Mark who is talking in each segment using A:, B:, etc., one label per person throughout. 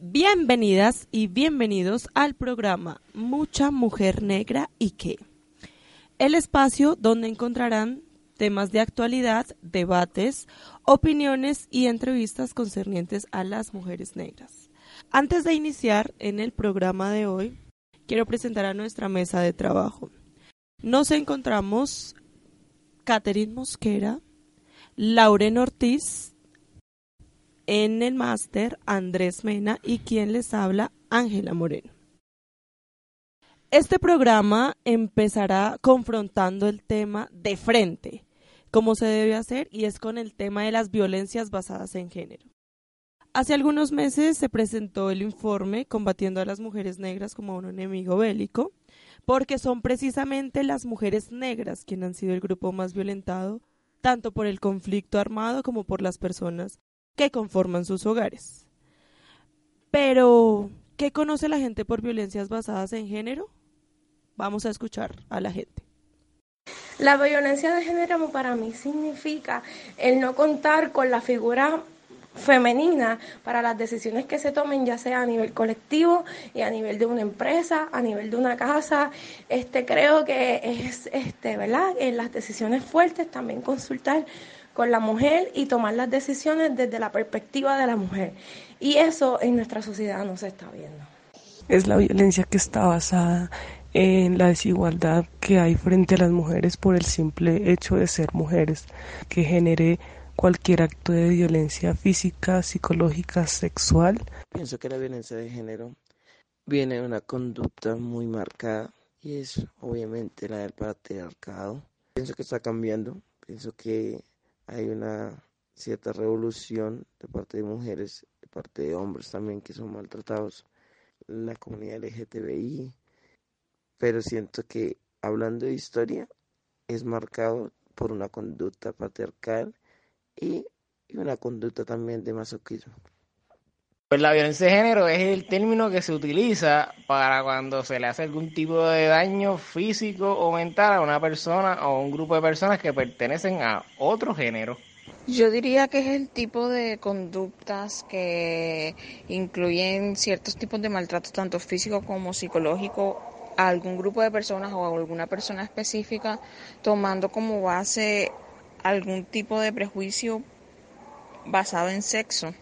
A: Bienvenidas y bienvenidos al programa Mucha Mujer Negra y qué. El espacio donde encontrarán temas de actualidad, debates, opiniones y entrevistas concernientes a las mujeres negras. Antes de iniciar en el programa de hoy, quiero presentar a nuestra mesa de trabajo. Nos encontramos Catherine Mosquera, Lauren Ortiz, en el máster Andrés Mena y quien les habla Ángela Moreno. Este programa empezará confrontando el tema de frente, como se debe hacer, y es con el tema de las violencias basadas en género. Hace algunos meses se presentó el informe Combatiendo a las mujeres negras como un enemigo bélico, porque son precisamente las mujeres negras quienes han sido el grupo más violentado, tanto por el conflicto armado como por las personas que conforman sus hogares. Pero, ¿qué conoce la gente por violencias basadas en género? Vamos a escuchar a la gente.
B: La violencia de género para mí significa el no contar con la figura femenina para las decisiones que se tomen, ya sea a nivel colectivo y a nivel de una empresa, a nivel de una casa. Este creo que es este, ¿verdad? En las decisiones fuertes también consultar con la mujer y tomar las decisiones desde la perspectiva de la mujer. Y eso en nuestra sociedad no se está viendo.
C: Es la violencia que está basada en la desigualdad que hay frente a las mujeres por el simple hecho de ser mujeres, que genere cualquier acto de violencia física, psicológica, sexual.
D: Pienso que la violencia de género viene de una conducta muy marcada y es obviamente la del patriarcado. Pienso que está cambiando, pienso que hay una cierta revolución de parte de mujeres, de parte de hombres también que son maltratados, la comunidad LGTBI, pero siento que hablando de historia es marcado por una conducta patriarcal y, una conducta también de masoquismo.
E: Pues la violencia de género es el término que se utiliza para cuando se le hace algún tipo de daño físico o mental a una persona o un grupo de personas que pertenecen a otro género.
F: Yo diría que es el tipo de conductas que incluyen ciertos tipos de maltrato, tanto físico como psicológico, a algún grupo de personas o a alguna persona específica, tomando como base algún tipo de prejuicio basado en sexo.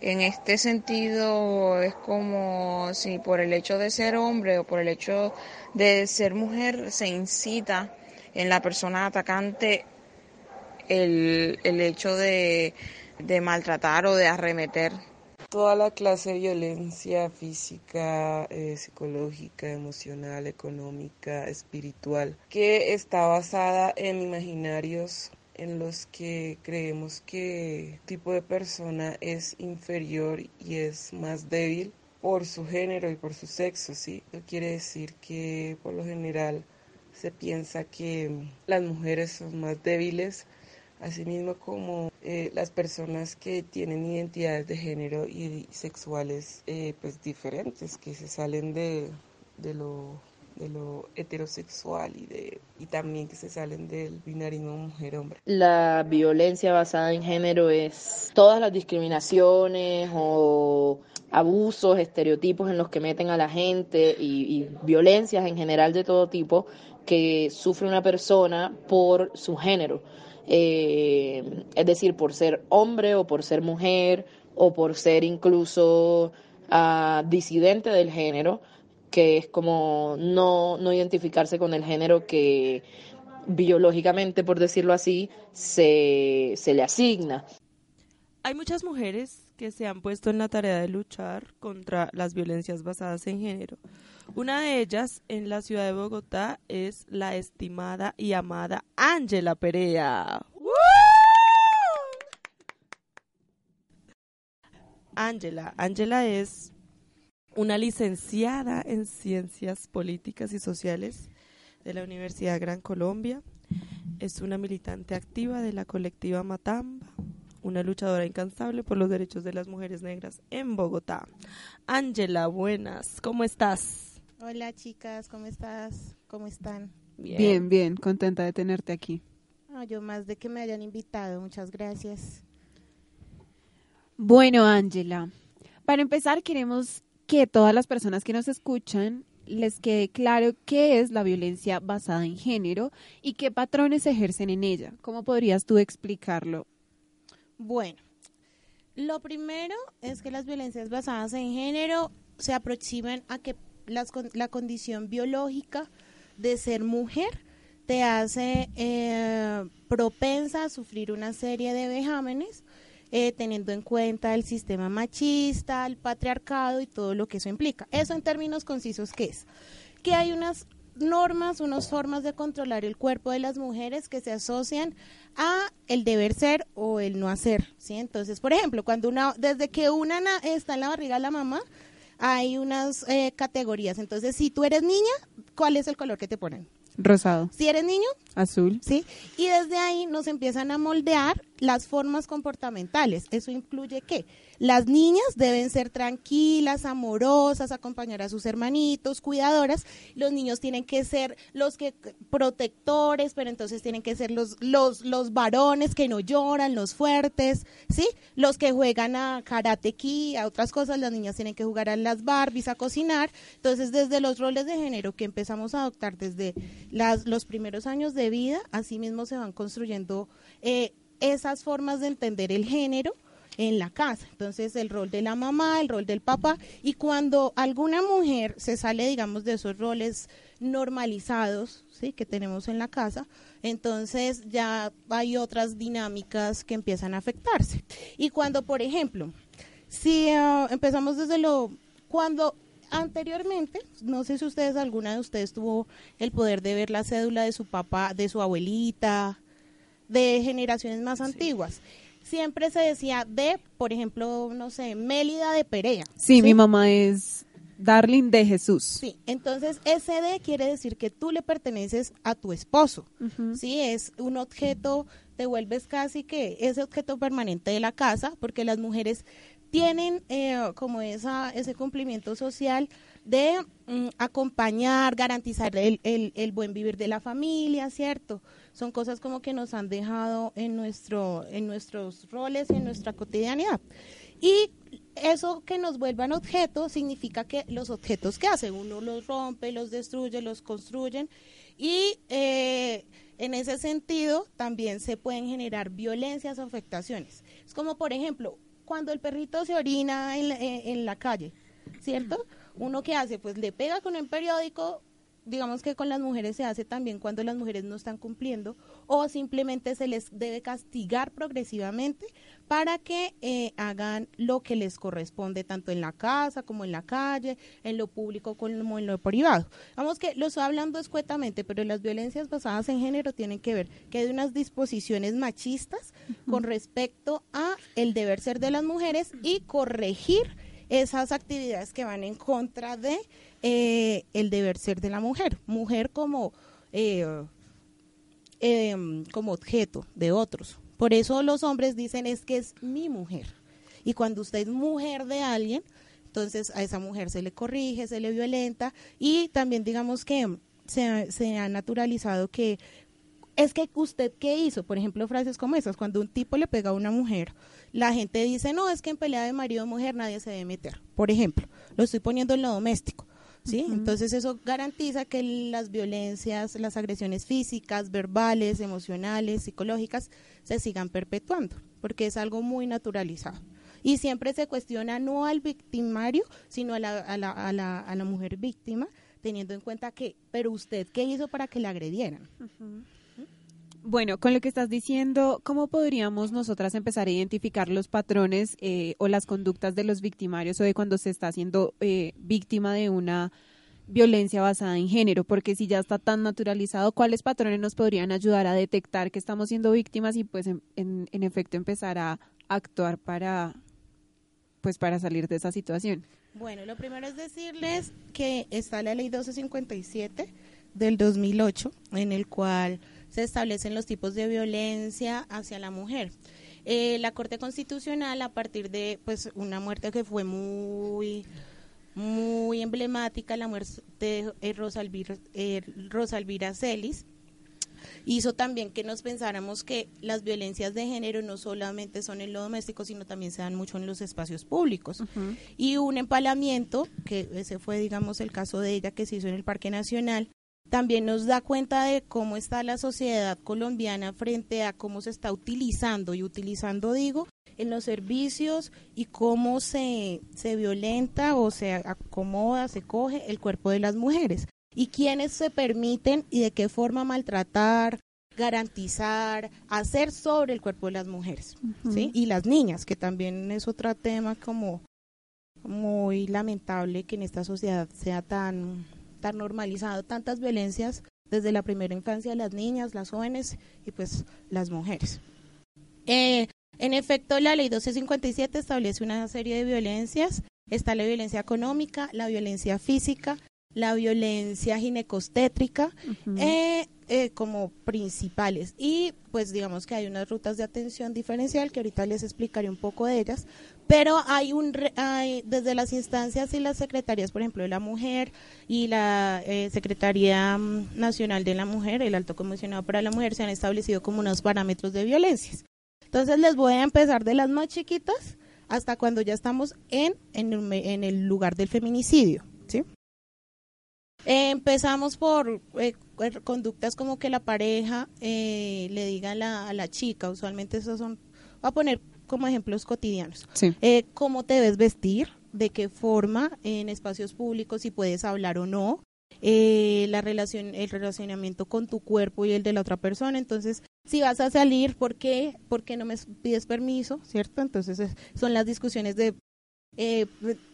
F: En este sentido es como si por el hecho de ser hombre o por el hecho de ser mujer se incita en la persona atacante el, el hecho de, de maltratar o de arremeter.
C: Toda la clase de violencia física, eh, psicológica, emocional, económica, espiritual, que está basada en imaginarios en los que creemos que tipo de persona es inferior y es más débil por su género y por su sexo, ¿sí? Eso quiere decir que por lo general se piensa que las mujeres son más débiles, asimismo como eh, las personas que tienen identidades de género y sexuales eh, pues diferentes, que se salen de, de lo de lo heterosexual y de y también que se salen del binarismo mujer-hombre.
G: La violencia basada en género es todas las discriminaciones o abusos, estereotipos en los que meten a la gente y, y violencias en general de todo tipo que sufre una persona por su género. Eh, es decir, por ser hombre o por ser mujer o por ser incluso uh, disidente del género, que es como no, no identificarse con el género que biológicamente, por decirlo así, se, se le asigna.
A: Hay muchas mujeres que se han puesto en la tarea de luchar contra las violencias basadas en género. Una de ellas en la ciudad de Bogotá es la estimada y amada Ángela Perea. Ángela, Ángela es una licenciada en Ciencias Políticas y Sociales de la Universidad Gran Colombia. Es una militante activa de la colectiva Matamba, una luchadora incansable por los derechos de las mujeres negras en Bogotá. Ángela, buenas, ¿cómo estás?
H: Hola chicas, ¿cómo estás? ¿Cómo están?
I: Bien, bien, bien contenta de tenerte aquí.
H: Ah, yo más de que me hayan invitado, muchas gracias.
I: Bueno, Ángela, Para empezar, queremos que todas las personas que nos escuchan les quede claro qué es la violencia basada en género y qué patrones se ejercen en ella. ¿Cómo podrías tú explicarlo?
H: Bueno, lo primero es que las violencias basadas en género se aproximan a que las, la condición biológica de ser mujer te hace eh, propensa a sufrir una serie de vejámenes, eh, teniendo en cuenta el sistema machista, el patriarcado y todo lo que eso implica. Eso en términos concisos, ¿qué es? Que hay unas normas, unas formas de controlar el cuerpo de las mujeres que se asocian a el deber ser o el no hacer, ¿sí? Entonces, por ejemplo, cuando una, desde que una na- está en la barriga de la mamá, hay unas eh, categorías. Entonces, si tú eres niña, ¿cuál es el color que te ponen?
I: Rosado,
H: Si eres niño,
I: azul.
H: ¿sí? Y desde ahí nos empiezan a moldear las formas comportamentales. Eso incluye que las niñas deben ser tranquilas, amorosas, acompañar a sus hermanitos, cuidadoras. Los niños tienen que ser los que protectores, pero entonces tienen que ser los los los varones que no lloran, los fuertes, ¿sí? Los que juegan a karate ki, a otras cosas, las niñas tienen que jugar a las Barbies, a cocinar. Entonces, desde los roles de género que empezamos a adoptar desde las, los primeros años de vida, así mismo se van construyendo eh, esas formas de entender el género en la casa. Entonces, el rol de la mamá, el rol del papá, y cuando alguna mujer se sale, digamos, de esos roles normalizados, ¿sí? que tenemos en la casa, entonces ya hay otras dinámicas que empiezan a afectarse. Y cuando, por ejemplo, si ah, empezamos desde lo cuando anteriormente, no sé si ustedes, alguna de ustedes tuvo el poder de ver la cédula de su papá, de su abuelita, de generaciones más antiguas. Siempre se decía de, por ejemplo, no sé, Mélida de Perea.
I: Sí, mi mamá es Darling de Jesús.
H: Sí, entonces ese de quiere decir que tú le perteneces a tu esposo. Sí, es un objeto, te vuelves casi que ese objeto permanente de la casa, porque las mujeres tienen eh, como esa, ese cumplimiento social de mm, acompañar, garantizar el, el, el buen vivir de la familia, ¿cierto? Son cosas como que nos han dejado en, nuestro, en nuestros roles en nuestra cotidianidad. Y eso que nos vuelvan objetos significa que los objetos que hacen, uno los rompe, los destruye, los construyen y eh, en ese sentido también se pueden generar violencias o afectaciones. Es como, por ejemplo, cuando el perrito se orina en la, en la calle, ¿cierto? Uno que hace, pues le pega con un periódico, digamos que con las mujeres se hace también cuando las mujeres no están cumpliendo o simplemente se les debe castigar progresivamente para que eh, hagan lo que les corresponde tanto en la casa como en la calle, en lo público como en lo privado. Vamos que lo estoy hablando escuetamente, pero las violencias basadas en género tienen que ver que hay unas disposiciones machistas con respecto a el deber ser de las mujeres y corregir esas actividades que van en contra de eh, el deber ser de la mujer. Mujer como, eh, eh, como objeto de otros. Por eso los hombres dicen es que es mi mujer. Y cuando usted es mujer de alguien, entonces a esa mujer se le corrige, se le violenta y también digamos que se, se ha naturalizado que es que usted qué hizo, por ejemplo, frases como esas, cuando un tipo le pega a una mujer, la gente dice, no, es que en pelea de marido o mujer nadie se debe meter, por ejemplo, lo estoy poniendo en lo doméstico, ¿sí? Entonces eso garantiza que las violencias, las agresiones físicas, verbales, emocionales, psicológicas, se sigan perpetuando, porque es algo muy naturalizado. Y siempre se cuestiona no al victimario, sino a la, a la, a la, a la mujer víctima, teniendo en cuenta que, pero usted, ¿qué hizo para que la agredieran?
I: Bueno, con lo que estás diciendo, ¿cómo podríamos nosotras empezar a identificar los patrones eh, o las conductas de los victimarios o de cuando se está siendo eh, víctima de una violencia basada en género? Porque si ya está tan naturalizado, ¿cuáles patrones nos podrían ayudar a detectar que estamos siendo víctimas y pues en, en- en efecto empezar a actuar para pues para salir de esa situación?
H: Bueno, lo primero es decirles que está la ley 1257 del 2008, en el cual se establecen los tipos de violencia hacia la mujer. Eh, la Corte Constitucional, a partir de pues una muerte que fue muy muy emblemática, la muerte de eh, Rosalvira, eh, Rosalvira Celis, hizo también que nos pensáramos que las violencias de género no solamente son en lo doméstico, sino también se dan mucho en los espacios públicos. Y un empalamiento, que ese fue, digamos, el caso de ella que se hizo en el Parque Nacional, también nos da cuenta de cómo está la sociedad colombiana frente a cómo se está utilizando, y utilizando digo, en los servicios y cómo se, se violenta o se acomoda, se coge el cuerpo de las mujeres. Y quiénes se permiten y de qué forma maltratar, garantizar, hacer sobre el cuerpo de las mujeres, ¿sí? Y las niñas, que también es otro tema como muy lamentable que en esta sociedad sea tan, tan normalizado, tantas violencias desde la primera infancia de las niñas, las jóvenes y pues las mujeres. Eh, en efecto, la ley 1257 establece una serie de violencias. Está la violencia económica, la violencia física, la violencia ginecostétrica eh, eh, como principales. Y pues digamos que hay unas rutas de atención diferencial que ahorita les explicaré un poco de ellas, pero hay un hay, desde las instancias y las secretarías, por ejemplo, de la mujer y la eh, Secretaría mm, Nacional de la Mujer, el Alto Comisionado para la Mujer, se han establecido como unos parámetros de violencias. Entonces les voy a empezar de las más chiquitas hasta cuando ya estamos en, en, el lugar del feminicidio. ¿sí? empezamos por eh, er, conductas como que la pareja eh, le diga a la, a la, chica, usualmente esos son, voy a poner como ejemplos cotidianos, eh, cómo te debes vestir, de qué forma en espacios públicos, si puedes hablar o no, eh, la relación, el relacionamiento con tu cuerpo y el de la otra persona. Entonces, si vas a salir, ¿por qué? ¿Por qué no me pides permiso? ¿Cierto? Entonces, son las discusiones de, eh,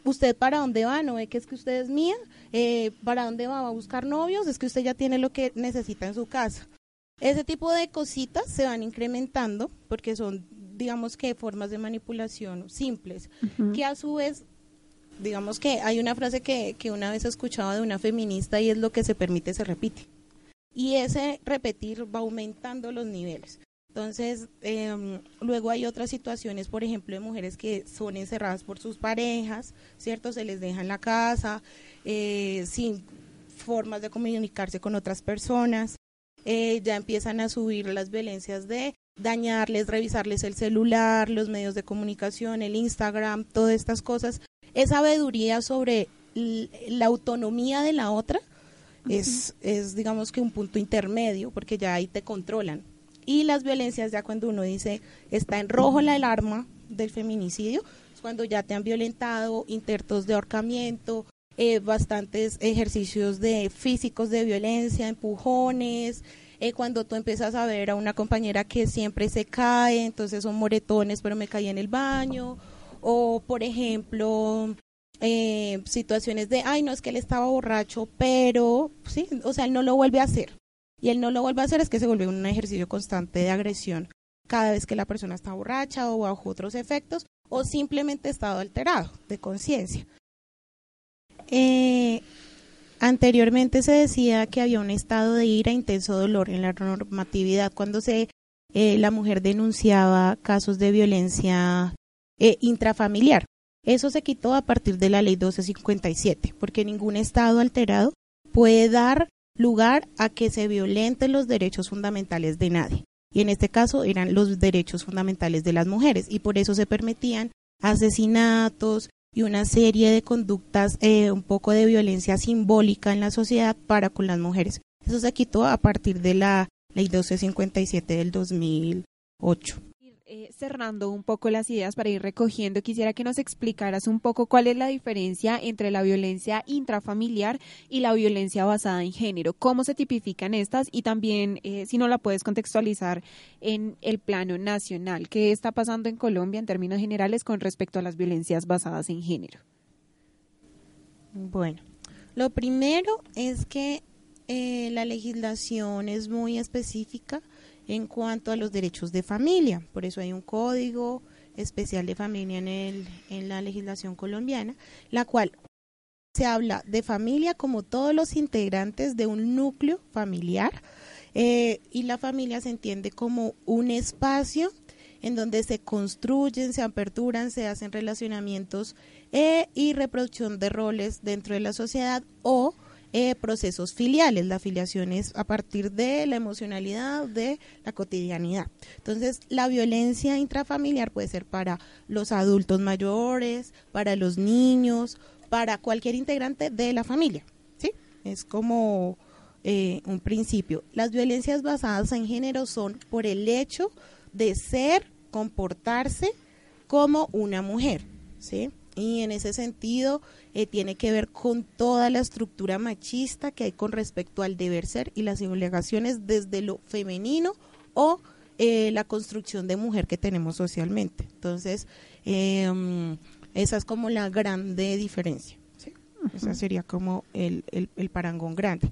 H: ¿usted para dónde va? ¿No ve que es que usted es mía? Eh, ¿Para dónde va? ¿Va a buscar novios? Es que usted ya tiene lo que necesita en su casa. Ese tipo de cositas se van incrementando porque son, digamos que, formas de manipulación simples, que a su vez digamos que hay una frase que, que una vez he escuchado de una feminista y es lo que se permite se repite. Y ese repetir va aumentando los niveles. Entonces, em, luego hay otras situaciones, por ejemplo, de mujeres que son encerradas por sus parejas, ¿cierto? Se les deja en la casa, eh, sin formas de comunicarse con otras personas. Eh, ya empiezan a subir las violencias de dañarles, revisarles el celular, los medios de comunicación, el Instagram, todas estas cosas esa sabiduría sobre la autonomía de la otra es, es, digamos que un punto intermedio, porque ya ahí te controlan. Y las violencias, ya cuando uno dice, está en rojo la alarma del feminicidio, es cuando ya te han violentado, intentos de ahorcamiento, eh, bastantes ejercicios de físicos de violencia, empujones, eh, cuando tú empiezas a ver a una compañera que siempre se cae, entonces son moretones, pero me caí en el baño, o por ejemplo eh, situaciones de, ay, no es que él estaba borracho, pero sí, o sea, él no lo vuelve a hacer. Y él no lo vuelve a hacer es que se vuelve un ejercicio constante de agresión cada vez que la persona está borracha o bajo otros efectos o simplemente estado alterado de conciencia. Eh, anteriormente se decía que había un estado de ira, intenso dolor en la normatividad cuando se eh, la mujer denunciaba casos de violencia eh, intrafamiliar. Eso se quitó a partir de la ley 1257, porque ningún Estado alterado puede dar lugar a que se violenten los derechos fundamentales de nadie. Y en este caso eran los derechos fundamentales de las mujeres, y por eso se permitían asesinatos y una serie de conductas, eh, un poco de violencia simbólica en la sociedad para con las mujeres. Eso se quitó a partir de la ley 1257 del 2008
I: eh, cerrando un poco las ideas para ir recogiendo, quisiera que nos explicaras un poco cuál es la diferencia entre la violencia intrafamiliar y la violencia basada en género, cómo se tipifican estas y también eh, si no la puedes contextualizar en el plano nacional, qué está pasando en Colombia en términos generales con respecto a las violencias basadas en género.
H: Bueno, lo primero es que eh, la legislación es muy específica en cuanto a los derechos de familia. Por eso hay un código especial de familia en, el, en la legislación colombiana, la cual se habla de familia como todos los integrantes de un núcleo familiar eh, y la familia se entiende como un espacio en donde se construyen, se aperturan, se hacen relacionamientos eh, y reproducción de roles dentro de la sociedad o eh, procesos filiales. La filiación es a partir de la emocionalidad, de la cotidianidad. Entonces, la violencia intrafamiliar puede ser para los adultos mayores, para los niños, para cualquier integrante de la familia. ¿sí? Es como eh, un principio. Las violencias basadas en género son por el hecho de ser, comportarse como una mujer. ¿sí? Y en ese sentido eh, tiene que ver con toda la estructura machista que hay con respecto al deber ser y las obligaciones desde lo femenino o eh, la construcción de mujer que tenemos socialmente. Entonces, em, esa es como la grande diferencia. ¿sí? Esa sería como el, el, el parangón grande.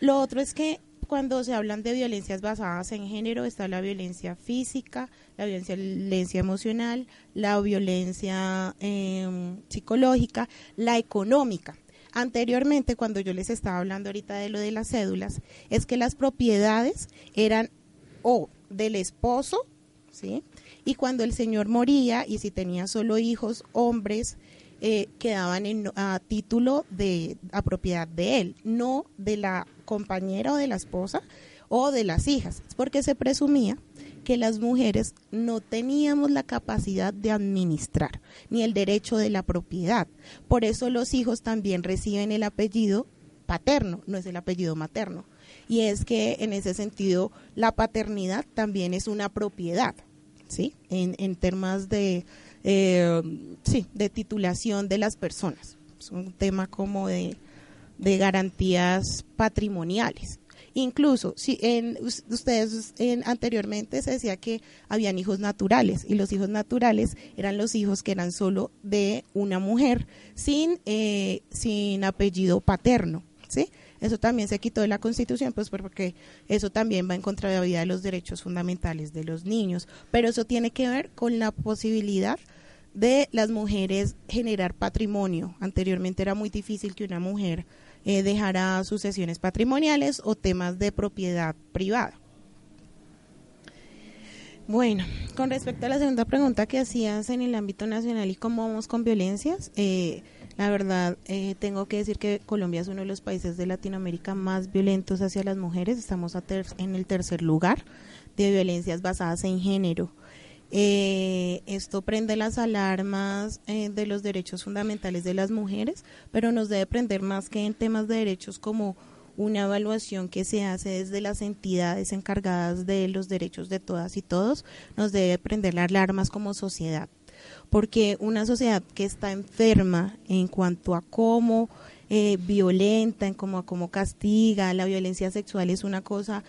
H: Lo otro es que cuando se hablan de violencias basadas en género está la violencia física, la violencia, emocional, la violencia eh, psicológica, la económica. Anteriormente, cuando yo les estaba hablando ahorita de lo de las cédulas, es que las propiedades eran o del esposo, ¿sí? Y cuando el señor moría y si tenía solo hijos hombres, eh, quedaban en, a título de a propiedad de él, no de la compañera o de la esposa o de las hijas, porque se presumía que las mujeres no teníamos la capacidad de administrar ni el derecho de la propiedad. Por eso los hijos también reciben el apellido paterno, no es el apellido materno. Y es que en ese sentido la paternidad también es una propiedad, ¿sí? En, en temas de, eh, sí, de titulación de las personas. Es un tema como de, de garantías patrimoniales. Incluso, si en ustedes en, anteriormente se decía que habían hijos naturales y los hijos naturales eran los hijos que eran solo de una mujer sin eh, sin apellido paterno, ¿sí? Eso también se quitó de la Constitución, pues porque eso también va en contra de la vida de los derechos fundamentales de los niños, pero eso tiene que ver con la posibilidad de las mujeres generar patrimonio. Anteriormente era muy difícil que una mujer eh, dejara sucesiones patrimoniales o temas de propiedad privada. Bueno, con respecto a la segunda pregunta que hacías en el ámbito nacional y cómo vamos con violencias, eh, la verdad eh, tengo que decir que Colombia es uno de los países de Latinoamérica más violentos hacia las mujeres. Estamos en el tercer lugar de violencias basadas en género. Eh, esto prende las alarmas eh, de los derechos fundamentales de las mujeres, pero nos debe prender más que en temas de derechos como una evaluación que se hace desde las entidades encargadas de los derechos de todas y todos, nos debe prender las alarmas como sociedad. Porque una sociedad que está enferma en cuanto a cómo eh, violenta, en cómo, a cómo castiga, la violencia sexual es una cosa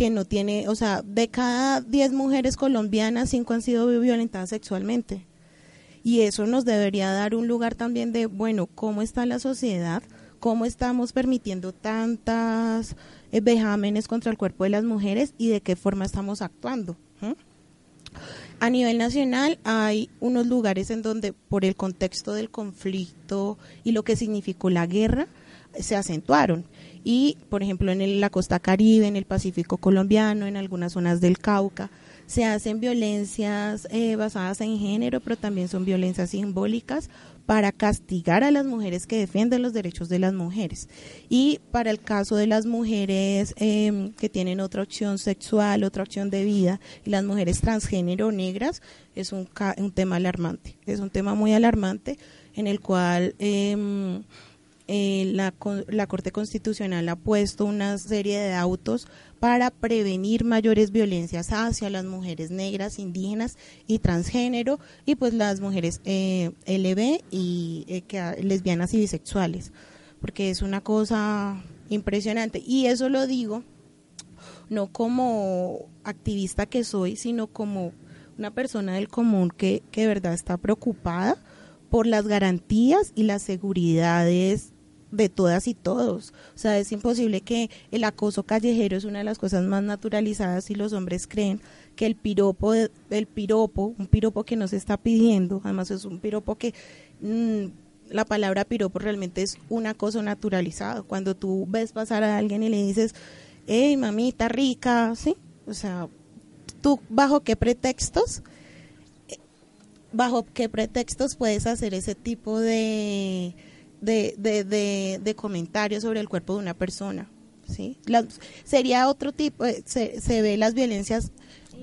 H: que no tiene, o sea, de cada 10 mujeres colombianas, 5 han sido violentadas sexualmente. Y eso nos debería dar un lugar también de, bueno, ¿cómo está la sociedad? ¿Cómo estamos permitiendo tantas eh, vejámenes contra el cuerpo de las mujeres y de qué forma estamos actuando? ¿Mm? A nivel nacional hay unos lugares en donde por el contexto del conflicto y lo que significó la guerra se acentuaron y, por ejemplo, en la costa caribe, en el Pacífico colombiano, en algunas zonas del Cauca, se hacen violencias eh, basadas en género, pero también son violencias simbólicas para castigar a las mujeres que defienden los derechos de las mujeres. Y para el caso de las mujeres em, que tienen otra opción sexual, otra opción de vida, y las mujeres transgénero negras, es un, un tema alarmante. Es un tema muy alarmante en el cual... Eh, eh, la, la Corte Constitucional ha puesto una serie de autos para prevenir mayores violencias hacia las mujeres negras, indígenas y transgénero y pues las mujeres eh, LB y eh, lesbianas y bisexuales, porque es una cosa impresionante. Y eso lo digo no como activista que soy, sino como una persona del común que, que de verdad está preocupada por las garantías y las seguridades de todas y todos. O sea, es imposible que el acoso callejero es una de las cosas más naturalizadas y los hombres creen que el piropo, el piropo, un piropo que no se está pidiendo, además es un piropo que mm, la palabra piropo realmente es un acoso naturalizado. Cuando tú ves pasar a alguien y le dices, hey mamita rica, ¿sí? O sea, tú bajo qué pretextos, bajo qué pretextos puedes hacer ese tipo de de, de, de, comentarios sobre el cuerpo de una persona. ¿sí? sería otro tipo, eh, se, se ve las violencias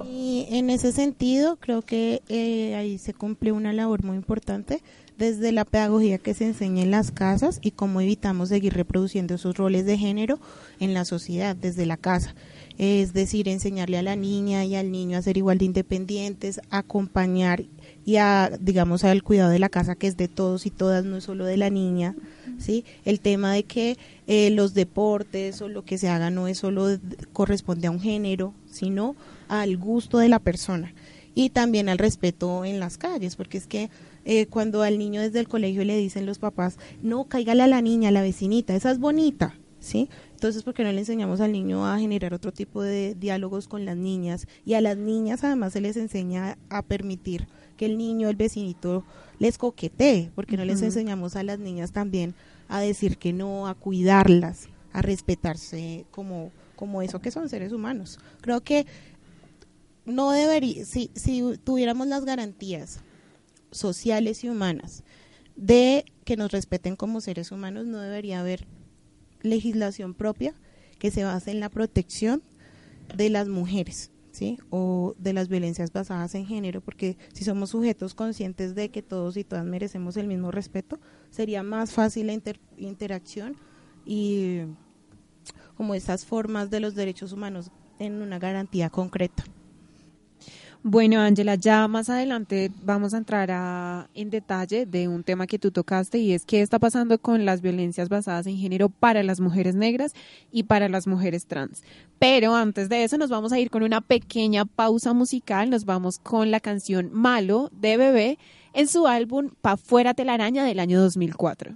H: y en ese sentido creo que eh, ahí se cumple una labor muy importante desde la pedagogía que se enseña en las casas y cómo evitamos seguir reproduciendo esos roles de género en la sociedad desde la casa. Es decir, enseñarle a la niña y al niño a ser igual de independientes, acompañar y a, digamos, al cuidado de la casa que es de todos y todas, no es solo de la niña, ¿sí? El tema de que eh, los deportes o lo que se haga no es solo corresponde a un género, sino al gusto de la persona y también al respeto en las calles, porque es que eh, cuando al niño desde el colegio le dicen los papás, no, cáigale a la niña, a la vecinita, esa es bonita, ¿sí? Entonces, ¿por qué no le enseñamos al niño a generar otro tipo de diálogos con las niñas? Y a las niñas además se les enseña a permitir que el niño, el vecinito, les coquetee, porque no les enseñamos a las niñas también a decir que no, a cuidarlas, a respetarse como, como eso que son seres humanos. Creo que no debería, si, si tuviéramos las garantías sociales y humanas de que nos respeten como seres humanos, no debería haber legislación propia que se base en la protección de las mujeres, ¿sí? O de las violencias basadas en género, porque si somos sujetos conscientes de que todos y todas merecemos el mismo respeto, sería más fácil la interacción y como estas formas de los derechos humanos en una garantía concreta.
I: Bueno, Ángela, ya más adelante vamos a entrar en detalle de un tema que tú tocaste y es qué está pasando con las violencias basadas en género para las mujeres negras y para las mujeres trans. Pero antes de eso nos vamos a ir con una pequeña pausa musical, nos vamos con la canción Malo de Bebé en su álbum Pa' fuera telaraña del año 2004.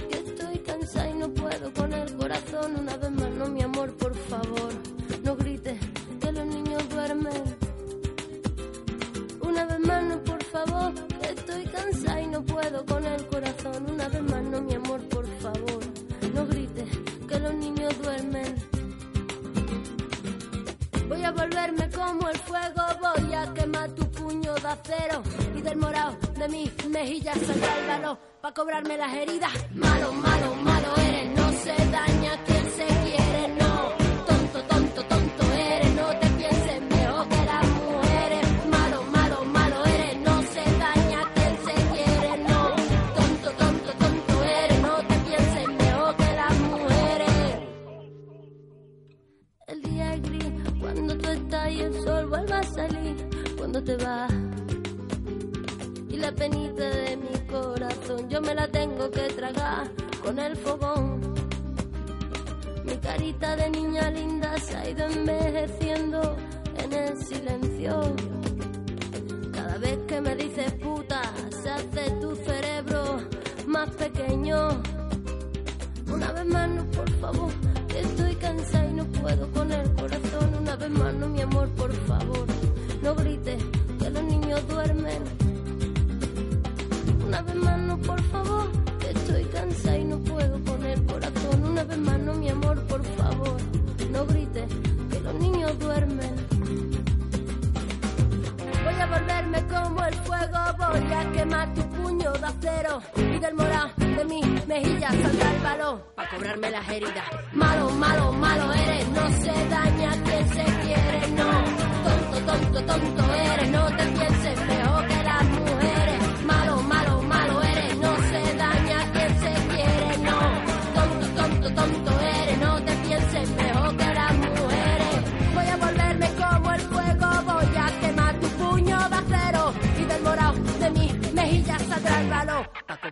J: y no puedo con el corazón. Una vez más, no, mi amor, por favor, no grites que los niños duermen. Una vez más, no, por favor, estoy cansada y no puedo con el corazón. Una vez más, no, mi amor, por favor, no grites que los niños duermen. Voy a volverme como el fuego, voy a quemar tu puño de acero y del morado de mis mejillas saldrá el valor pa' cobrarme las heridas. Malo, malo, malo se daña de niña linda se ha ido envejeciendo en el silencio. Cada vez que me dices puta, se hace tu cerebro más pequeño. Una vez más, no, por favor, estoy cansada y no puedo con el corazón. Una vez más, no, mi amor, por favor, no grites que los niños duermen una vez más no, por favor, duermen. Voy a volverme como el fuego, voy a quemar tu puño de acero y del morado de mi mejilla saldrá el balón para cobrarme las heridas. Malo, malo, malo eres, no se daña quien se quiere, no. Tonto, tonto, tonto eres, no te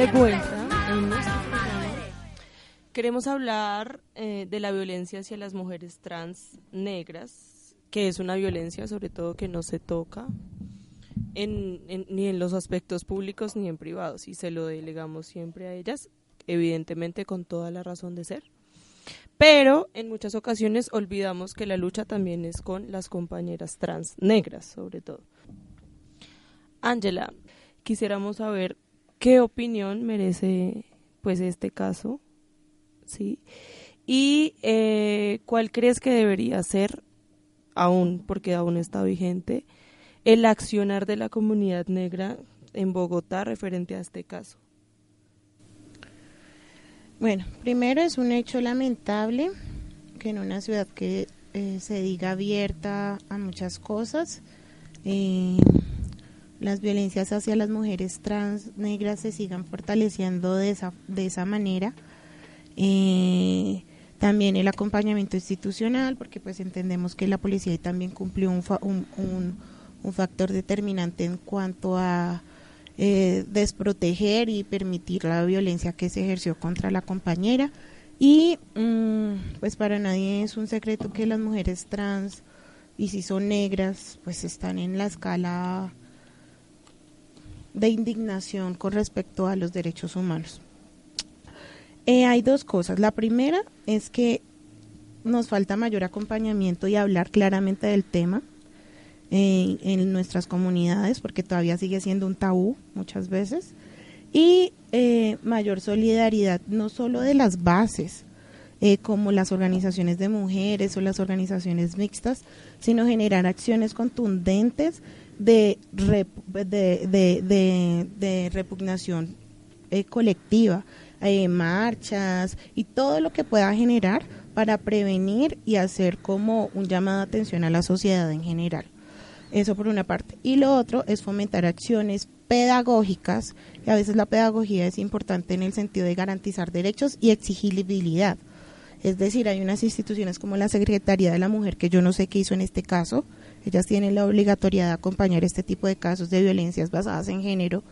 A: De vuelta en nuestro programa. Queremos hablar eh, de la violencia hacia las mujeres trans negras, que es una violencia sobre todo que no se toca en, en- ni en los aspectos públicos ni en privados y se lo delegamos siempre a ellas, evidentemente con toda la razón de ser. Pero en muchas ocasiones olvidamos que la lucha también es con las compañeras trans negras, sobre todo. Ángela, quisiéramos saber qué opinión merece pues este caso, ¿sí? Y eh, cuál crees que debería ser, aún, porque aún está vigente, el accionar de la comunidad negra en Bogotá referente a este caso.
H: Bueno, primero es un hecho lamentable que en una ciudad que eh, se diga abierta a muchas cosas, eh, las violencias hacia las mujeres trans negras se sigan fortaleciendo de esa, de esa manera. Eh, también el acompañamiento institucional, porque pues entendemos que la policía también cumplió un, fa- un factor determinante en cuanto a eh, desproteger y permitir la violencia que se ejerció contra la compañera. Y mm, pues para nadie es un secreto que las mujeres trans, y si son negras, pues están en la escala de indignación con respecto a los derechos humanos. Eh, hay dos cosas. La primera es que nos falta mayor acompañamiento y hablar claramente del tema eh, en nuestras comunidades, porque todavía sigue siendo un tabú muchas veces. Y eh, mayor solidaridad, no solo de las bases, como las organizaciones de mujeres o las organizaciones mixtas, sino generar acciones contundentes de, de- de repugnación eh, colectiva, eh, marchas y todo lo que pueda generar para prevenir y hacer como un llamado de atención a la sociedad en general. Eso por una parte. Y lo otro es fomentar acciones pedagógicas, y a veces la pedagogía es importante en el sentido de garantizar derechos y exigibilidad. Es decir, hay unas instituciones como la Secretaría de la Mujer, que yo no sé qué hizo en este caso, ellas tienen la obligatoriedad de acompañar este tipo de casos de violencias basadas en género,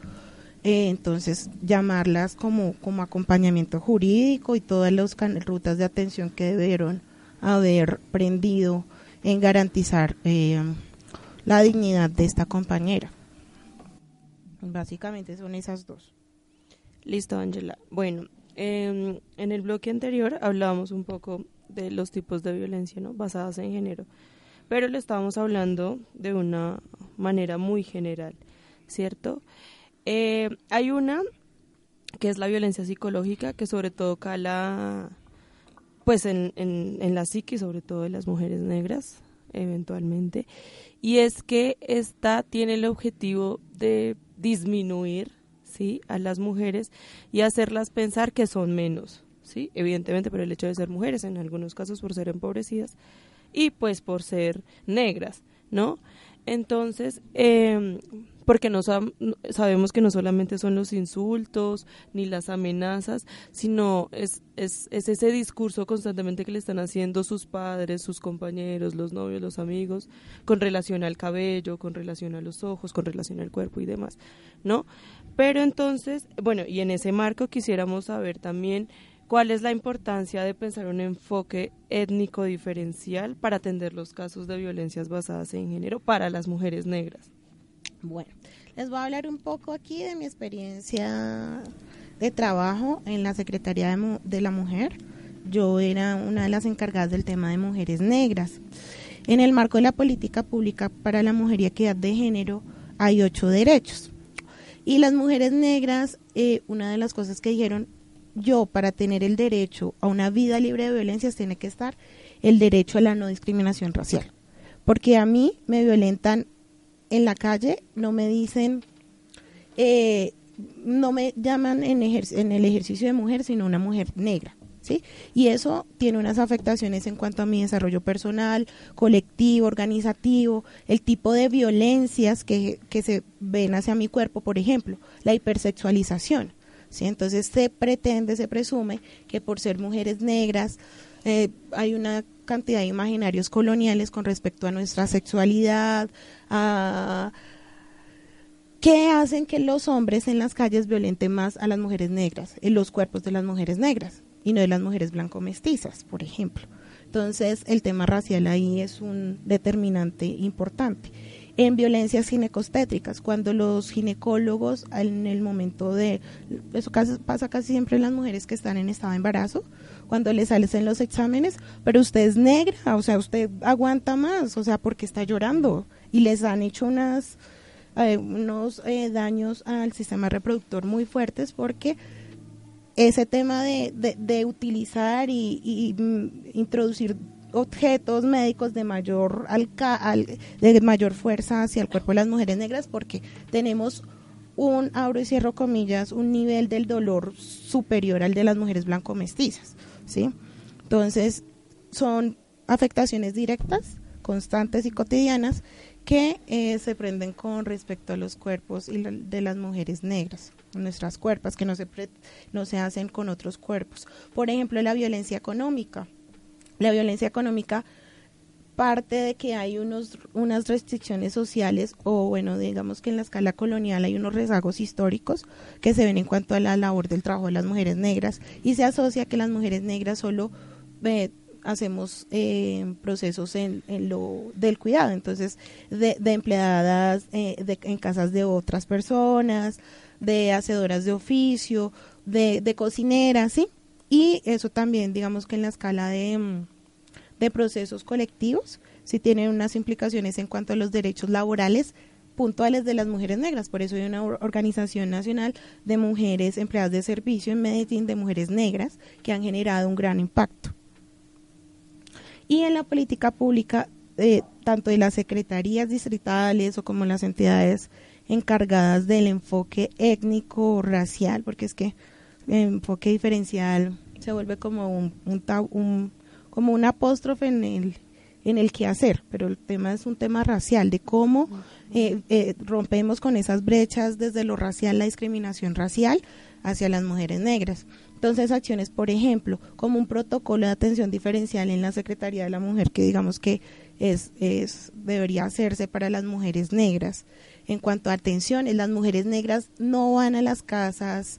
H: eh, entonces llamarlas como, como acompañamiento jurídico y todas las rutas de atención que debieron haber prendido en garantizar eh, la dignidad de esta compañera. Básicamente son esas dos.
A: Listo, Ángela. Bueno, em, en el bloque anterior hablábamos un poco de los tipos de violencia, ¿no? Basadas en género. Pero lo estábamos hablando de una manera muy general, ¿cierto? Eh, hay una que es la violencia psicológica, que sobre todo cala pues en, en, en la psique, sobre todo de las mujeres negras, eventualmente, y es que esta tiene el objetivo de disminuir ¿sí? a las mujeres y hacerlas pensar que son menos, ¿sí? evidentemente por el hecho de ser mujeres, en algunos casos por ser empobrecidas y pues por ser negras, ¿no? Entonces, eh, porque no sab- sabemos que no solamente son los insultos ni las amenazas, sino es, es, es ese discurso constantemente que le están haciendo sus padres, sus compañeros, los novios, los amigos, con relación al cabello, con relación a los ojos, con relación al cuerpo y demás, ¿no? Pero entonces, bueno, y en ese marco quisiéramos saber también cuál es la importancia de pensar un enfoque étnico diferencial para atender los casos de violencias basadas en género para las mujeres negras.
H: Bueno, les voy a hablar un poco aquí de mi experiencia de trabajo en la Secretaría de, la Mujer. Yo era una de las encargadas del tema de mujeres negras. En el marco de la política pública para la mujer y equidad de género hay ocho derechos. Y las mujeres negras, eh, una de las cosas que dijeron yo para tener el derecho a una vida libre de violencias tiene que estar el derecho a la no discriminación racial. Porque a mí me violentan en la calle, no me dicen, eh, no me llaman en, en el ejercicio de mujer, sino una mujer negra. ¿Sí? Y eso tiene unas afectaciones en cuanto a mi desarrollo personal, colectivo, organizativo, el tipo de violencias que, que se ven hacia mi cuerpo, por ejemplo, la hipersexualización. ¿Sí? Entonces se pretende, se presume que por ser mujeres negras eh, hay una cantidad de imaginarios coloniales con respecto a nuestra sexualidad, a ¿Qué hacen que los hombres en las calles violenten más a las mujeres negras, en los cuerpos de las mujeres negras y no de las mujeres blanco-mestizas, por ejemplo? Entonces, el tema racial ahí es un determinante importante en violencias ginecostétricas, cuando los ginecólogos en el momento de, eso pasa casi siempre en las mujeres que están en estado de embarazo, cuando les salen los exámenes, pero usted es negra, o sea, usted aguanta más, o sea, porque está llorando y les han hecho unas, eh, unos eh, daños al sistema reproductor muy fuertes porque ese tema de, de, utilizar y, y mm, introducir objetos médicos de mayor de mayor fuerza hacia el cuerpo de las mujeres negras porque tenemos un abro y cierro comillas un nivel del dolor superior al de las mujeres blanco mestizas sí entonces son afectaciones directas constantes y cotidianas que eh, se prenden con respecto a los cuerpos y de las mujeres negras, nuestras cuerpos, que no se, no se hacen con otros cuerpos. Por ejemplo, la violencia económica. La violencia económica parte de que hay unos, unas restricciones sociales o bueno, digamos que en la escala colonial hay unos rezagos históricos que se ven en cuanto a la labor del trabajo de las mujeres negras y se asocia que las mujeres negras solo hacemos eh, procesos en, lo del cuidado, entonces de, empleadas eh, en casas de otras personas, de hacedoras de oficio, de, de cocineras, ¿sí? Y eso también, digamos que en la escala de, mm, de procesos colectivos, sí tiene unas implicaciones en cuanto a los derechos laborales puntuales de las mujeres negras. Por eso hay una organización nacional de mujeres empleadas de servicio en Medellín, de mujeres negras, que han generado un gran impacto. Y en la política pública, eh, tanto de las secretarías distritales o como las entidades encargadas del enfoque étnico racial, porque es que enfoque diferencial se vuelve como un, un, como un apóstrofe en el en el que hacer, pero el tema es un tema racial, de cómo eh, eh, rompemos con esas brechas desde lo racial, la discriminación racial hacia las mujeres negras. Entonces, acciones, por ejemplo, como un protocolo de atención diferencial en la Secretaría de la Mujer, que digamos que es, es debería hacerse para las mujeres negras. En cuanto a atención, las mujeres negras no van a las casas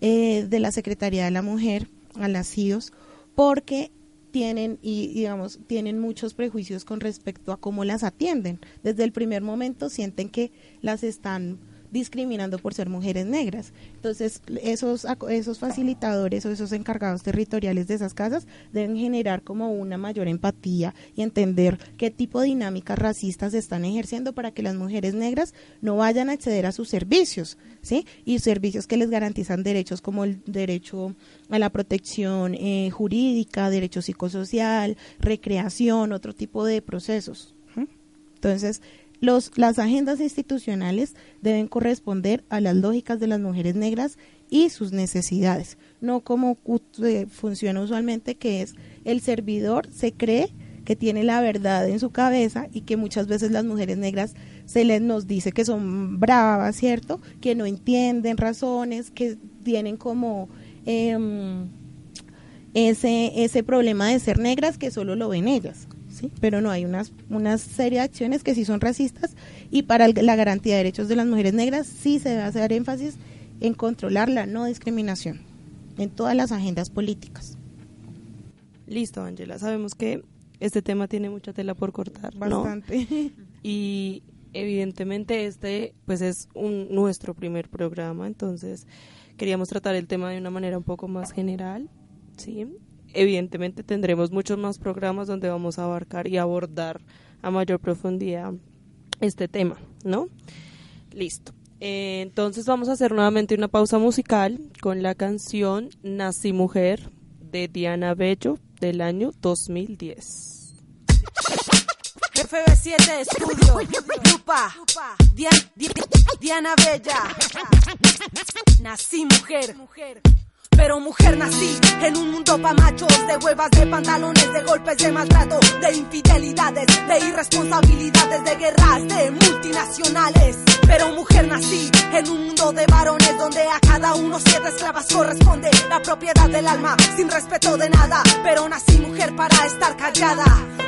H: eh, de la Secretaría de la Mujer, a las CIOs, porque tienen y digamos tienen muchos prejuicios con respecto a cómo las atienden. Desde el primer momento sienten que las están discriminando por ser mujeres negras. Entonces, esos, esos facilitadores o esos encargados territoriales de esas casas deben generar como una mayor empatía y entender qué tipo de dinámicas racistas se están ejerciendo para que las mujeres negras no vayan a acceder a sus servicios, ¿sí? Y servicios que les garantizan derechos como el derecho a la protección eh, jurídica, derecho psicosocial, recreación, otro tipo de procesos. Entonces, los, las agendas institucionales deben corresponder a las lógicas de las mujeres negras y sus necesidades, no como eh, funciona usualmente, que es el servidor se cree que tiene la verdad en su cabeza y que muchas veces las mujeres negras se les nos dice que son bravas, ¿cierto? Que no entienden razones, que tienen como em, ese, ese problema de ser negras que solo lo ven ellas pero no hay unas, una serie de acciones que sí son racistas y para la garantía de derechos de las mujeres negras sí se debe hacer énfasis en controlar la no discriminación en todas las agendas políticas.
A: Listo, Ángela. Sabemos que este tema tiene mucha tela por cortar.
H: Bastante.
A: Y evidentemente este pues es un, nuestro primer programa, entonces queríamos tratar el tema de una manera un poco más general, ¿sí? Evidentemente tendremos muchos más programas donde vamos a abarcar y abordar a mayor profundidad este tema, ¿no? Listo. Eh, entonces vamos a hacer nuevamente una pausa musical con la canción Nací Mujer de Diana Bello del año 2010.
K: FB7 Estudio, Lupa, Dian- Di- Diana Bella. Nací mujer. Pero mujer nací en un mundo pa' machos De huevas, de pantalones, de golpes, de maltrato De infidelidades, de irresponsabilidades De guerras, de multinacionales. Pero mujer nací en un mundo de varones Donde a cada uno siete esclavas corresponde La propiedad del alma, sin respeto de nada. Pero nací mujer para estar callada.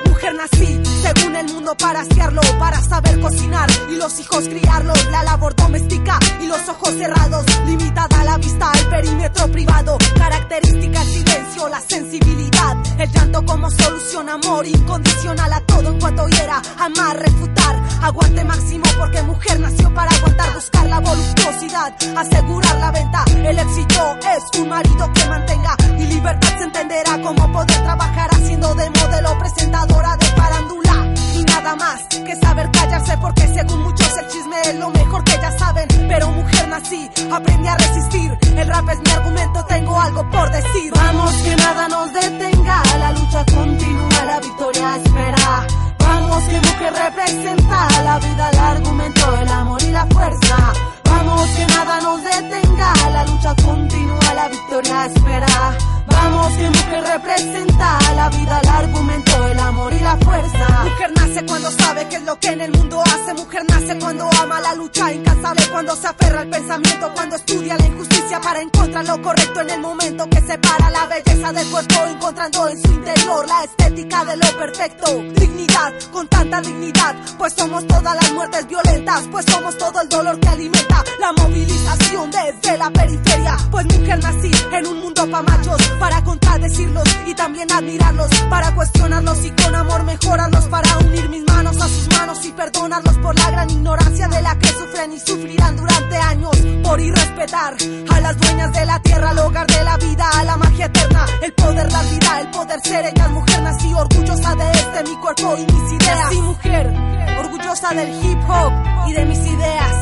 K: Mujer nací, según el mundo para asearlo, para saber cocinar y los hijos criarlos, la labor doméstica y los ojos cerrados, limitada la vista al perímetro privado, característica el silencio, la sensibilidad, el llanto como solución, amor incondicional a todo en cuanto hiera, amar, refutar, aguante máximo porque mujer nació para aguantar, buscar la voluptuosidad, asegurar la venta, el éxito es un marido que mantenga. Y libertad se entenderá cómo poder trabajar haciendo de modelo presentadora de farándula y nada más que saber callarse porque según muchos el chisme es lo mejor que ya saben. Pero mujer nací aprendí a resistir. El rap es mi argumento tengo algo por decir. Vamos que nada nos detenga la lucha continúa la victoria espera. Vamos que mujer representa la vida el argumento el amor y la fuerza. Vamos que nada nos detenga la lucha continúa la victoria espera. Vamos que mujer representa la vida, el argumento, el amor y la fuerza. Nace cuando sabe qué es lo que en el mundo hace. Mujer nace cuando ama la lucha incansable, cuando se aferra al pensamiento, cuando estudia la injusticia para encontrar lo correcto en el momento que separa la belleza del cuerpo, encontrando en su interior la estética de lo perfecto. Dignidad, con tanta dignidad, pues somos todas las muertes violentas, pues somos todo el dolor que alimenta la movilización desde la periferia. Pues mujer nací en un mundo pa' machos, para contradecirlos y también admirarlos, para cuestionarlos y con amor mejorarlos, para unir mis manos a sus manos y perdonarlos por la gran ignorancia de la que sufren y sufrirán durante años por irrespetar a las dueñas de la tierra, al hogar de la vida, a la magia eterna, el poder dar vida, el poder ser ella, mujer nací orgullosa de este mi cuerpo y mis ideas. Nací mujer, orgullosa del hip hop y de mis ideas.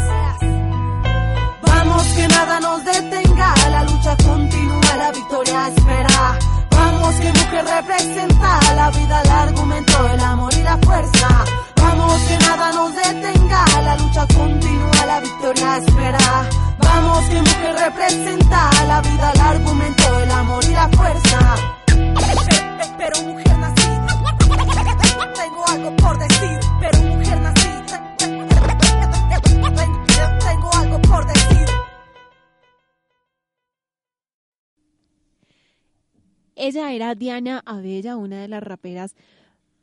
K: Vamos que nada nos detenga, la lucha continúa, la victoria espera. Vamos que mujer representa la vida, el argumento, el amor y la fuerza. Vamos que nada nos detenga, la lucha continúa, la victoria espera. Vamos que mujer representa la vida, el argumento, el amor y la fuerza. Pero mujer nací, tengo algo por decir, pero mujer nací.
I: Ella era Diana Abella, una de las raperas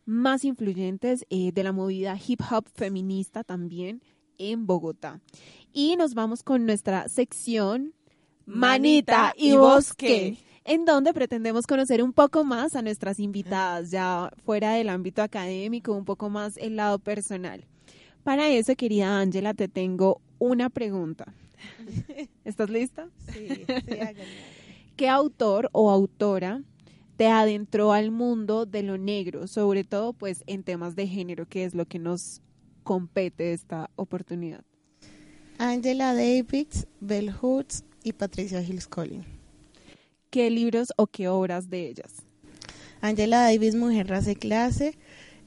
I: más influyentes eh, de la movida hip hop feminista también en Bogotá. Y nos vamos con nuestra sección Manita y Bosque, en donde pretendemos conocer un poco más a nuestras invitadas, ya fuera del ámbito académico, un poco más el lado personal. Para eso, querida Ángela, te tengo una pregunta. ¿Estás lista?
H: Sí, sí.
I: ¿Qué autor o autora te adentró al mundo de lo negro, sobre todo pues en temas de género, que es lo que nos compete esta oportunidad?
H: Angela Davis, Bell Hoods y Patricia Hills Collins.
I: ¿Qué libros o qué obras de ellas?
H: Angela Davis, Mujer, Raza y Clase,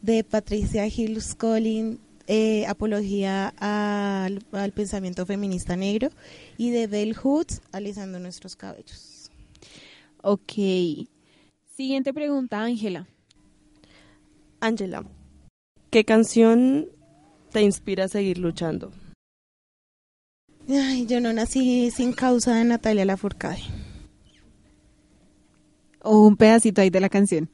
H: de Patricia Hills Collins, eh, Apología al, al pensamiento feminista negro, y de Bell Hoods, Alisando nuestros cabellos.
I: Ok. Siguiente pregunta, Ángela.
A: Ángela, ¿qué canción te inspira a seguir luchando?
H: Ay, yo no nací sin causa de Natalia Lafourcade.
I: O un pedacito ahí de la canción.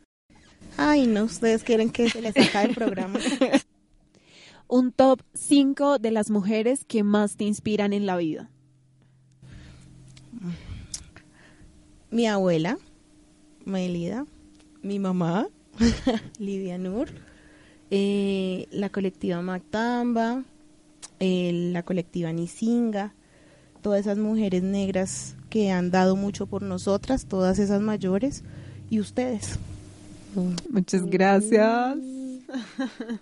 H: Ay, no, ustedes quieren que se les acabe el programa.
I: Un top 5 de las mujeres que más te inspiran en la vida.
H: Mi abuela, Melida, mi mamá, Lidia Nur, eh, la colectiva Mactamba, eh, la colectiva Nisinga, todas esas mujeres negras que han dado mucho por nosotras, todas esas mayores y ustedes.
I: Muchas gracias.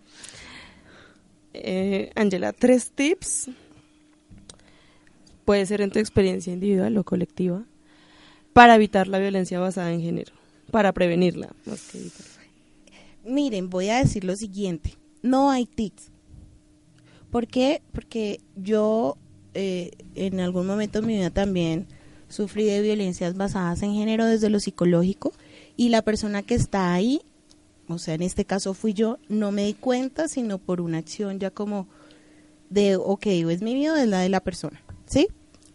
A: Eh, Ángela, tres tips puede ser en tu experiencia individual o colectiva, para evitar la violencia basada en género, para prevenirla?
H: Miren, voy a decir lo siguiente, no hay tics. ¿Por qué? Porque yo eh, en algún momento de mi vida también sufrí de violencias basadas en género desde lo psicológico y la persona que está ahí, o sea, en este caso fui yo, no me di cuenta, sino por una acción ya como de, ok, es mi vida es la de la persona, ¿sí?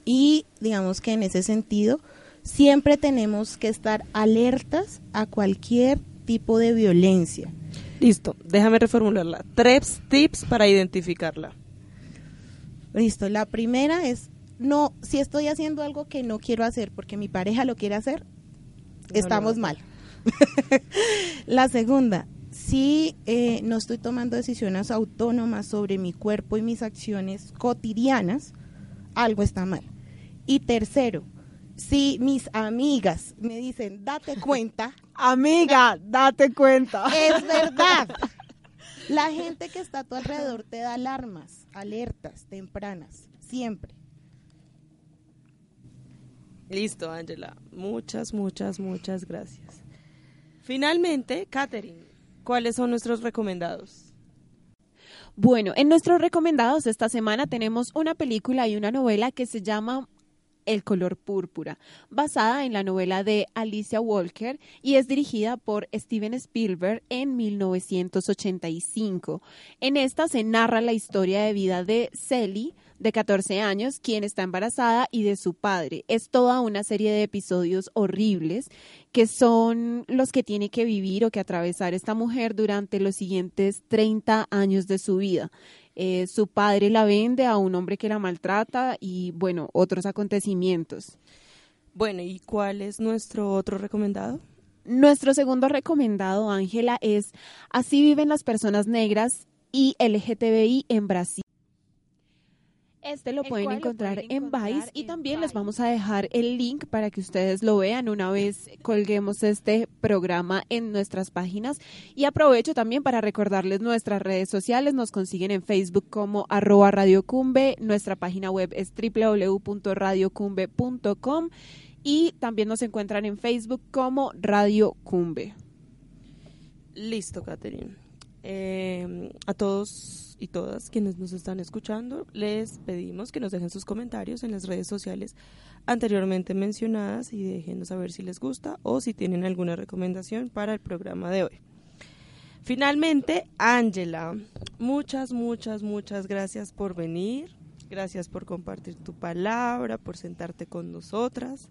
H: Y digamos que en ese sentido, siempre tenemos que estar alertas a cualquier tipo de violencia.
A: Listo, déjame reformularla. Tres tips para identificarla.
H: Listo, la primera es, no, si estoy haciendo algo que no quiero hacer porque mi pareja lo quiere hacer, estamos mal. la segunda, si eh, no estoy tomando decisiones autónomas sobre mi cuerpo y mis acciones cotidianas, algo está mal. Y tercero, si mis amigas me dicen, date cuenta.
I: Amiga, date cuenta.
H: Es verdad. La gente que está a tu alrededor te da alarmas, alertas tempranas, siempre.
A: Listo, Ángela. Muchas, muchas, muchas gracias. Finalmente, Katherine, ¿cuáles son nuestros recomendados?
I: Bueno, en nuestros recomendados esta semana tenemos una película y una novela que se llama el color púrpura, basada en la novela de Alicia Walker y es dirigida por Steven Spielberg en 1985. En esta se narra la historia de vida de Sally, de 14 años, quien está embarazada y de su padre. Es toda una serie de episodios horribles que son los que tiene que vivir o que atravesar esta mujer durante los siguientes 30 años de su vida. Eh, su padre la vende a un hombre que la maltrata y, bueno, otros acontecimientos.
A: Bueno, ¿y cuál es nuestro otro recomendado?
I: Nuestro segundo recomendado, Ángela, es Así viven las personas negras y LGTBI en Brasil. Este lo pueden encontrar, en Vice y también les vamos a dejar el link para que ustedes lo vean una vez colguemos este programa en nuestras páginas. Y aprovecho también para recordarles nuestras redes sociales. Nos consiguen en Facebook como arroba radiocumbe. Nuestra página web es www.radiocumbe.com y también nos encuentran en Facebook como Radio Cumbe.
A: Listo, Catherine. Eh, a todos y todas quienes nos están escuchando, les pedimos que nos dejen sus comentarios en las redes sociales anteriormente mencionadas y déjenos saber si les gusta o si tienen alguna recomendación para el programa de hoy. Finalmente, Ángela, muchas, muchas, muchas gracias por venir, gracias por compartir tu palabra, por sentarte con nosotras.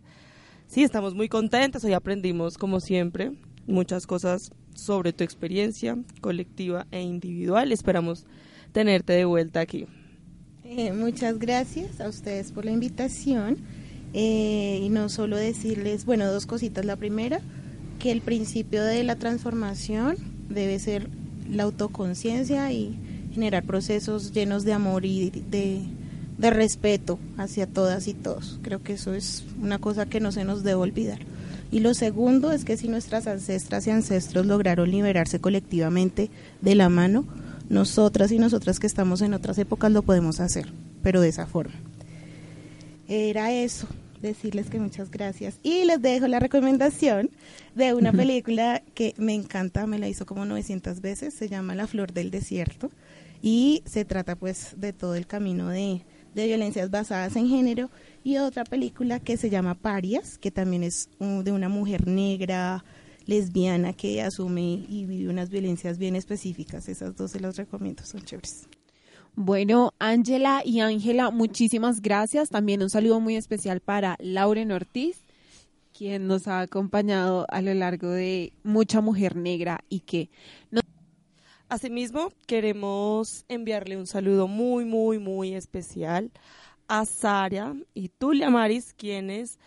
A: Sí, estamos muy contentas, hoy aprendimos como siempre muchas cosas sobre tu experiencia colectiva e individual. Esperamos tenerte de vuelta aquí.
H: Eh, muchas gracias a ustedes por la invitación. Eh, y no solo decirles, bueno, dos cositas. La primera, que el principio de la transformación debe ser la autoconciencia y generar procesos llenos de amor y de, de respeto hacia todas y todos. Creo que eso es una cosa que no se nos debe olvidar. Y lo segundo es que si nuestras ancestras y ancestros lograron liberarse colectivamente de la mano, nosotras y nosotras que estamos en otras épocas lo podemos hacer, pero de esa forma. Era eso, decirles que muchas gracias. Y les dejo la recomendación de una película que me encanta, me la hizo como 900 veces, se llama La Flor del Desierto y se trata pues de todo el camino de, de violencias basadas en género y otra película que se llama Parias, que también es de una mujer negra, lesbiana que asume y vive unas violencias bien específicas. Esas dos se las recomiendo, son chéveres.
I: Bueno, Ángela y Ángela, muchísimas gracias. También un saludo muy especial para Lauren Ortiz, quien nos ha acompañado a lo largo de Mucha Mujer Negra y que
A: Asimismo, queremos enviarle un saludo muy, muy, muy especial a Sara y Tulia Maris, quienes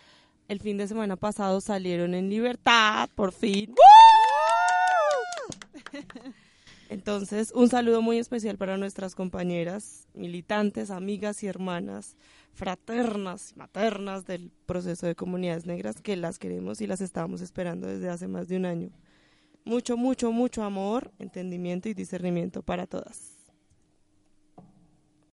A: el fin de semana pasado salieron en libertad, por fin. Entonces, un saludo muy especial para nuestras compañeras, militantes, amigas y hermanas, fraternas y maternas del proceso de comunidades negras, que las queremos y las estábamos esperando desde hace más de un año. Mucho, mucho, mucho amor, entendimiento y discernimiento para todas.